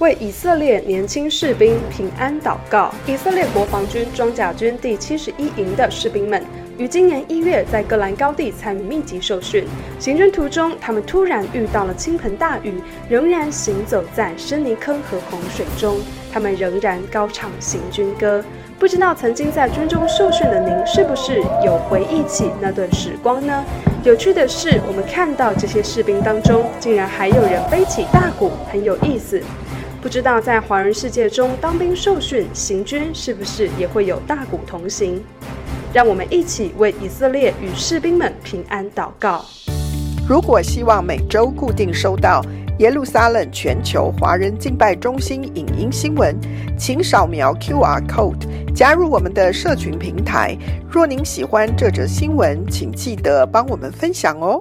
为以色列年轻士兵平安祷告。以色列国防军装甲军第七十一营的士兵们，于今年一月在戈兰高地参与密集受训。行军途中，他们突然遇到了倾盆大雨，仍然行走在深泥坑和洪水中。他们仍然高唱行军歌。不知道曾经在军中受训的您，是不是有回忆起那段时光呢？有趣的是，我们看到这些士兵当中，竟然还有人背起大鼓，很有意思。不知道在华人世界中，当兵受训行军，是不是也会有大鼓同行？让我们一起为以色列与士兵们平安祷告。如果希望每周固定收到耶路撒冷全球华人敬拜中心影音新闻，请扫描 QR Code 加入我们的社群平台。若您喜欢这则新闻，请记得帮我们分享哦。